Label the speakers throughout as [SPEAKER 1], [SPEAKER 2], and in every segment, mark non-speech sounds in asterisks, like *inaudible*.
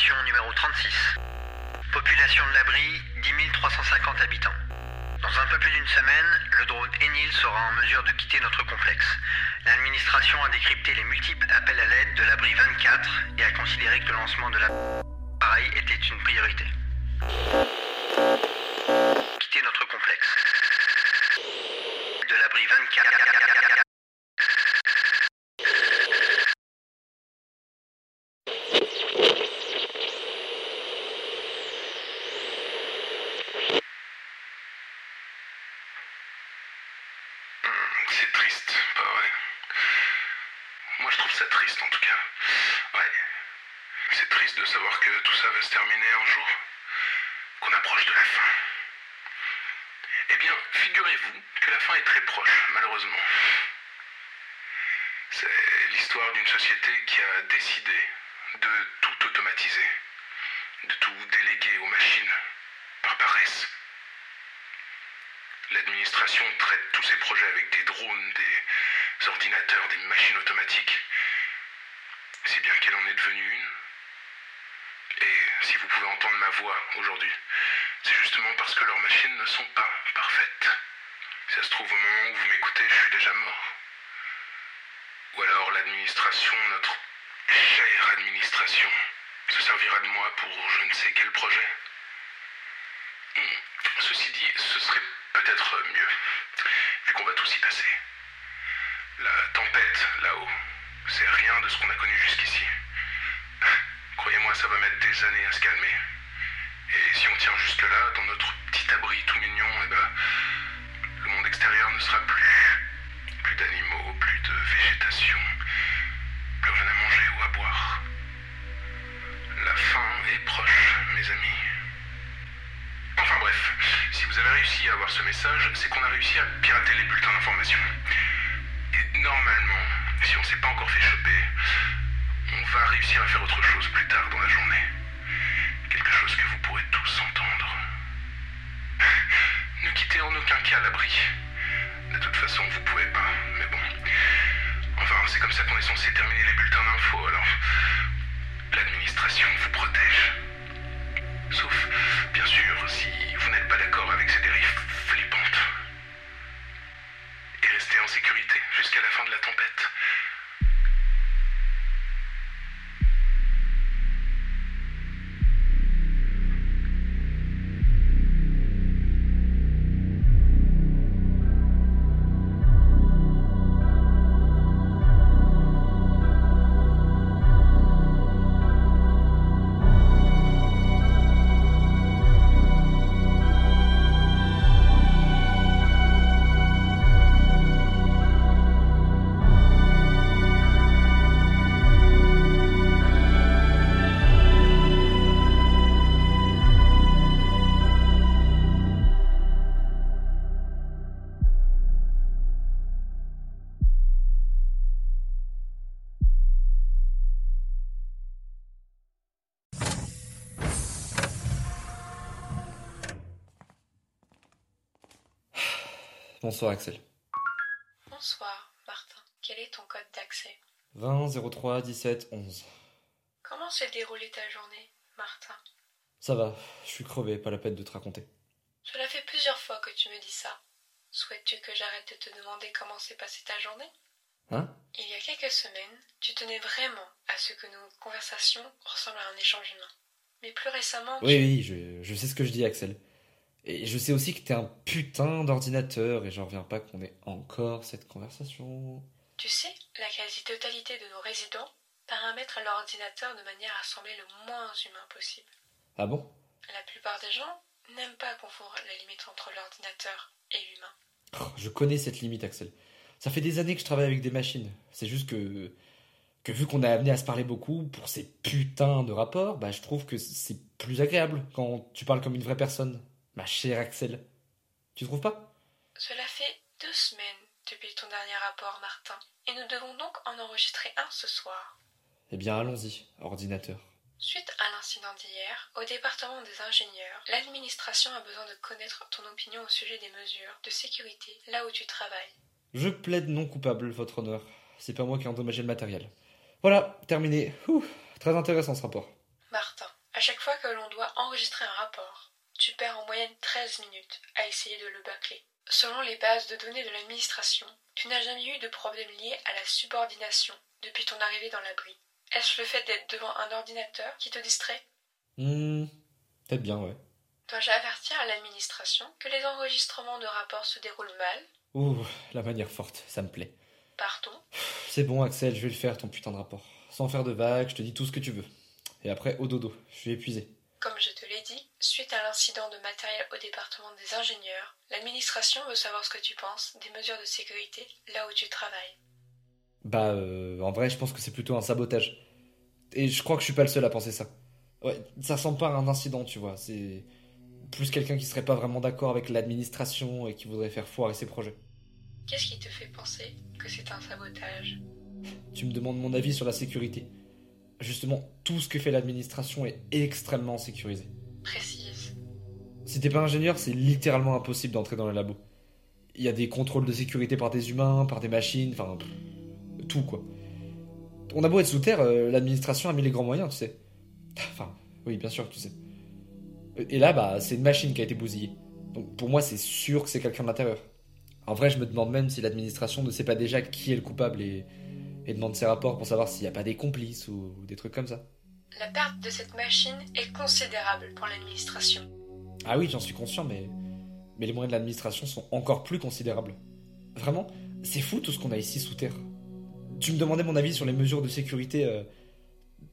[SPEAKER 1] Numéro 36. Population de l'abri, 10 350 habitants. Dans un peu plus d'une semaine, le drone Enil sera en mesure de quitter notre complexe. L'administration a décrypté les multiples appels à l'aide de l'abri 24 et a considéré que le lancement de l'appareil était une priorité. Quitter notre complexe. De l'abri 24.
[SPEAKER 2] C'est triste, pas vrai Moi je trouve ça triste en tout cas. Ouais. C'est triste de savoir que tout ça va se terminer un jour. Qu'on approche de la fin. Eh bien, figurez-vous que la fin est très proche, malheureusement. C'est l'histoire d'une société qui a décidé de tout automatiser, de tout déléguer aux machines, par paresse. L'administration traite tous ses projets avec des drones, des ordinateurs, des machines automatiques. Si bien qu'elle en est devenue une. Et si vous pouvez entendre ma voix aujourd'hui, c'est justement parce que leurs machines ne sont pas parfaites. Si ça se trouve, au moment où vous m'écoutez, je suis déjà mort. Ou alors l'administration, notre chère administration, se servira de moi pour je ne sais quel projet. Ceci dit, ce serait peut-être mieux, vu qu'on va tous y passer. La tempête, là-haut, c'est rien de ce qu'on a connu jusqu'ici. *laughs* Croyez-moi, ça va mettre des années à se calmer. Et si on tient jusque-là, dans notre petit abri tout mignon, eh ben, le monde extérieur ne sera plus. Plus d'animaux, plus de végétation, plus rien à manger ou à boire. La fin est proche, mes amis. Enfin bref, si vous avez réussi à avoir ce message, c'est qu'on a réussi à pirater les bulletins d'information. Et normalement, si on s'est pas encore fait choper, on va réussir à faire autre chose plus tard dans la journée. Quelque chose que vous pourrez tous entendre. Ne quittez en aucun cas l'abri. De toute façon, vous pouvez pas, mais bon. Enfin, c'est comme ça qu'on est censé terminer les bulletins d'info, alors. L'administration vous protège. Sauf, bien sûr, si vous n'êtes pas d'accord avec ces dérives flippantes. Et restez en sécurité jusqu'à la fin de la tempête.
[SPEAKER 3] Bonsoir Axel.
[SPEAKER 4] Bonsoir, Martin. Quel est ton code d'accès
[SPEAKER 3] 20 03 17 11.
[SPEAKER 4] Comment s'est déroulée ta journée, Martin?
[SPEAKER 3] Ça va, je suis crevé, pas la peine de te raconter.
[SPEAKER 4] Cela fait plusieurs fois que tu me dis ça. Souhaites-tu que j'arrête de te demander comment s'est passée ta journée?
[SPEAKER 3] Hein?
[SPEAKER 4] Il y a quelques semaines, tu tenais vraiment à ce que nos conversations ressemblent à un échange humain. Mais plus récemment,
[SPEAKER 3] Oui, oui, je, je sais ce que je dis Axel. Et je sais aussi que t'es un putain d'ordinateur et j'en reviens pas qu'on ait encore cette conversation.
[SPEAKER 4] tu sais, la quasi-totalité de nos résidents paramètrent leur ordinateur de manière à sembler le moins humain possible.
[SPEAKER 3] Ah bon?
[SPEAKER 4] La plupart des gens n'aiment pas confondre la limite entre l'ordinateur et l'humain.
[SPEAKER 3] Oh, Je connais cette limite Axel. Ça fait des années que je travaille avec des machines. C'est juste que que vu qu'on est amené à se parler beaucoup pour ces putains de rapports, bah je trouve que c'est plus agréable quand tu parles comme une vraie personne. Ma chère Axel. Tu trouves pas?
[SPEAKER 4] Cela fait deux semaines depuis ton dernier rapport, Martin, et nous devons donc en enregistrer un ce soir.
[SPEAKER 3] Eh bien allons-y, ordinateur.
[SPEAKER 4] Suite à l'incident d'hier, au département des ingénieurs, l'administration a besoin de connaître ton opinion au sujet des mesures de sécurité là où tu travailles.
[SPEAKER 3] Je plaide non coupable, votre honneur. C'est pas moi qui ai endommagé le matériel. Voilà, terminé. Ouh, très intéressant ce rapport.
[SPEAKER 4] Martin, À chaque fois que l'on doit enregistrer un rapport, tu perds en moyenne 13 minutes à essayer de le bâcler. Selon les bases de données de l'administration, tu n'as jamais eu de problème lié à la subordination depuis ton arrivée dans l'abri. Est-ce le fait d'être devant un ordinateur qui te distrait?
[SPEAKER 3] Hmm, peut-être bien, ouais.
[SPEAKER 4] Dois-je avertir à l'administration que les enregistrements de rapports se déroulent mal?
[SPEAKER 3] Ouh, la manière forte, ça me plaît.
[SPEAKER 4] Partons.
[SPEAKER 3] C'est bon, Axel, je vais le faire, ton putain de rapport. Sans faire de vagues, je te dis tout ce que tu veux. Et après, au dodo, je suis épuisé.
[SPEAKER 4] Comme je l'incident de matériel au département des ingénieurs, l'administration veut savoir ce que tu penses des mesures de sécurité là où tu travailles.
[SPEAKER 3] Bah, euh, en vrai, je pense que c'est plutôt un sabotage. Et je crois que je suis pas le seul à penser ça. Ouais, ça ressemble pas à un incident, tu vois. C'est plus quelqu'un qui serait pas vraiment d'accord avec l'administration et qui voudrait faire foirer ses projets.
[SPEAKER 4] Qu'est-ce qui te fait penser que c'est un sabotage?
[SPEAKER 3] Tu me demandes mon avis sur la sécurité. Justement, tout ce que fait l'administration est extrêmement sécurisé.
[SPEAKER 4] Précise.
[SPEAKER 3] Si t'es pas ingénieur, c'est littéralement impossible d'entrer dans le labo. Il y a des contrôles de sécurité par des humains, par des machines, enfin. tout quoi. On a beau être sous terre, euh, l'administration a mis les grands moyens, tu sais. *laughs* Enfin, oui, bien sûr, tu sais. Et là, bah, c'est une machine qui a été bousillée. Donc pour moi, c'est sûr que c'est quelqu'un de l'intérieur. En vrai, je me demande même si l'administration ne sait pas déjà qui est le coupable et, demande ses rapports pour savoir s'il n'y a pas des complices ou des trucs comme ça.
[SPEAKER 4] La perte de cette machine est considérable pour l'administration.
[SPEAKER 3] Ah oui, j'en suis conscient, mais, mais les moyens de l'administration sont encore plus considérables. Vraiment, c'est fou tout ce qu'on a ici sous terre. Tu me demandais mon avis sur les mesures de sécurité. euh,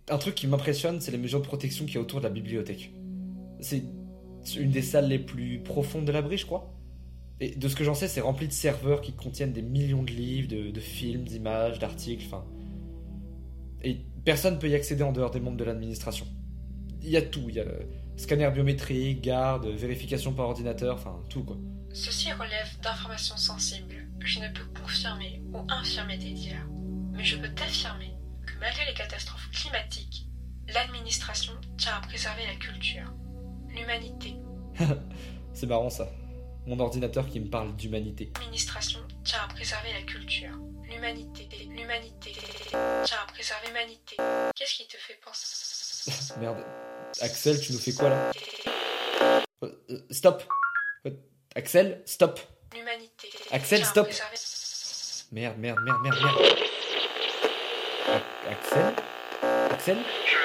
[SPEAKER 3] Un truc qui m'impressionne, c'est les mesures de protection qu'il y a autour de la bibliothèque. C'est une des salles les plus profondes de l'abri, je crois. Et de ce que j'en sais, c'est rempli de serveurs qui contiennent des millions de livres, de, films, d'images, d'articles, enfin. Et personne peut y accéder en dehors des membres de l'administration. Il y a tout, il y a scanner biométrique, garde, vérification par ordinateur, enfin tout quoi.
[SPEAKER 4] Ceci relève d'informations sensibles. Je ne peux confirmer ou infirmer tes dires. Mais je peux t'affirmer que malgré les catastrophes climatiques, l'administration tient à préserver la culture, l'humanité. *laughs*
[SPEAKER 3] C'est marrant ça. Mon ordinateur qui me parle d'humanité.
[SPEAKER 4] L'administration tient à préserver la culture, l'humanité, l'humanité, tient à préserver l'humanité. Qu'est-ce qui te fait penser *laughs*
[SPEAKER 3] Merde. Axel, tu nous fais quoi là? Euh, Stop Axel, stop
[SPEAKER 4] L'humanité.
[SPEAKER 3] Axel, stop. Merde, merde, merde, merde, merde. A- Axel? Axel?
[SPEAKER 5] Je.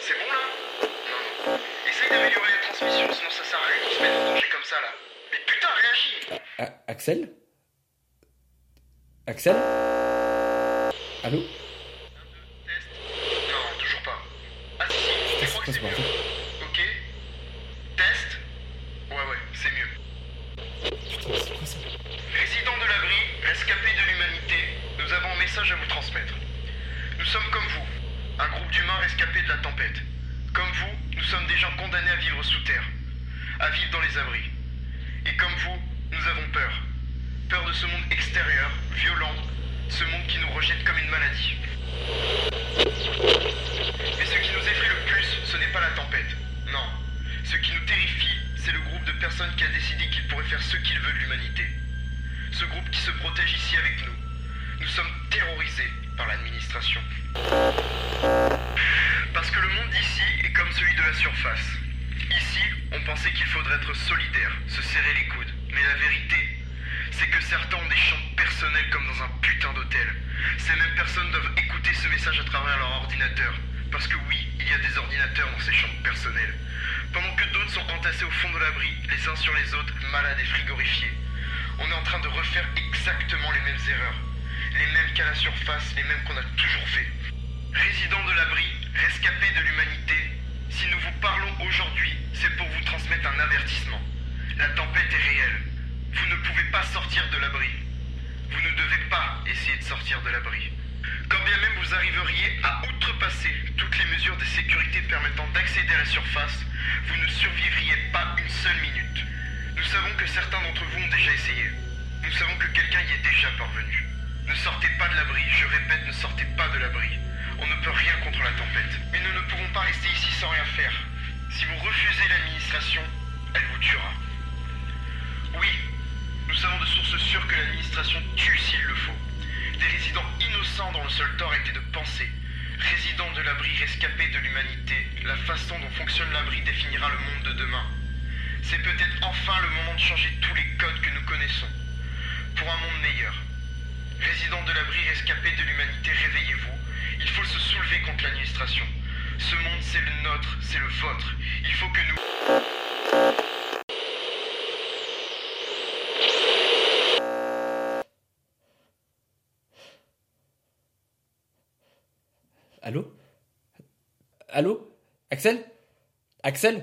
[SPEAKER 5] C'est bon là? Non, non. Essaye d'améliorer les transmissions, sinon ça sert à rien de se mettre en danger comme ça là. Mais putain, réagis
[SPEAKER 3] A- Axel? Axel? Allô
[SPEAKER 5] Test Non, toujours pas. Ah si, si, je crois que
[SPEAKER 3] Putain,
[SPEAKER 5] c'est Ok Test Ouais, ouais, c'est mieux.
[SPEAKER 3] Putain, c'est quoi ça
[SPEAKER 5] Résidents de l'abri, rescapés de l'humanité, nous avons un message à vous transmettre. Nous sommes comme vous, un groupe d'humains rescapés de la tempête. Comme vous, nous sommes des gens condamnés à vivre sous terre, à vivre dans les abris. Et comme vous, nous avons peur. Peur de ce monde extérieur, violent, ce monde qui nous rejette comme une maladie. Mais ce qui nous effraie le plus, ce n'est pas la tempête. Non. Ce qui nous terrifie, c'est le groupe de personnes qui a décidé qu'il pourrait faire ce qu'il veut de l'humanité. Ce groupe qui se protège ici avec nous. Nous sommes terrorisés par l'administration. Parce que le monde d'ici est comme celui de la surface. Ici, on pensait qu'il faudrait être solidaire, se serrer les coudes. Mais la vérité, c'est que certains ont des chambres personnelles comme dans un putain d'hôtel. Ces mêmes personnes doivent écouter ce message à travers leur ordinateur. Parce que oui, il y a des ordinateurs dans ces chambres personnelles. Pendant que d'autres sont entassés au fond de l'abri, les uns sur les autres, malades et frigorifiés. On est en train de refaire exactement les mêmes erreurs. Les mêmes qu'à la surface, les mêmes qu'on a toujours fait. Résidents de l'abri, rescapés de l'humanité, si nous vous parlons aujourd'hui, c'est pour vous transmettre un avertissement. La tempête est réelle. Vous ne pouvez pas sortir de l'abri. Vous ne devez pas essayer de sortir de l'abri. Quand bien même vous arriveriez à outrepasser toutes les mesures de sécurité permettant d'accéder à la surface, vous ne survivriez pas une seule minute. Nous savons que certains d'entre vous ont déjà essayé. Nous savons que quelqu'un y est déjà parvenu. Ne sortez pas de l'abri, je répète, ne sortez pas de l'abri. On ne peut rien contre la tempête. Mais nous ne pouvons pas rester ici sans rien faire. Si vous refusez l'administration, elle vous tuera. Oui, nous savons de sources sûres que l'administration tue s'il le faut. Résidents innocents dont le seul tort été de penser, Résident de l'abri rescapé de l'humanité, la façon dont fonctionne l'abri définira le monde de demain. C'est peut-être enfin le moment de changer tous les codes que nous connaissons, pour un monde meilleur. Résident de l'abri rescapé de l'humanité, réveillez-vous. Il faut se soulever contre l'administration. Ce monde, c'est le nôtre, c'est le vôtre. Il faut que nous...
[SPEAKER 3] Allô? Allô? Axel? Axel?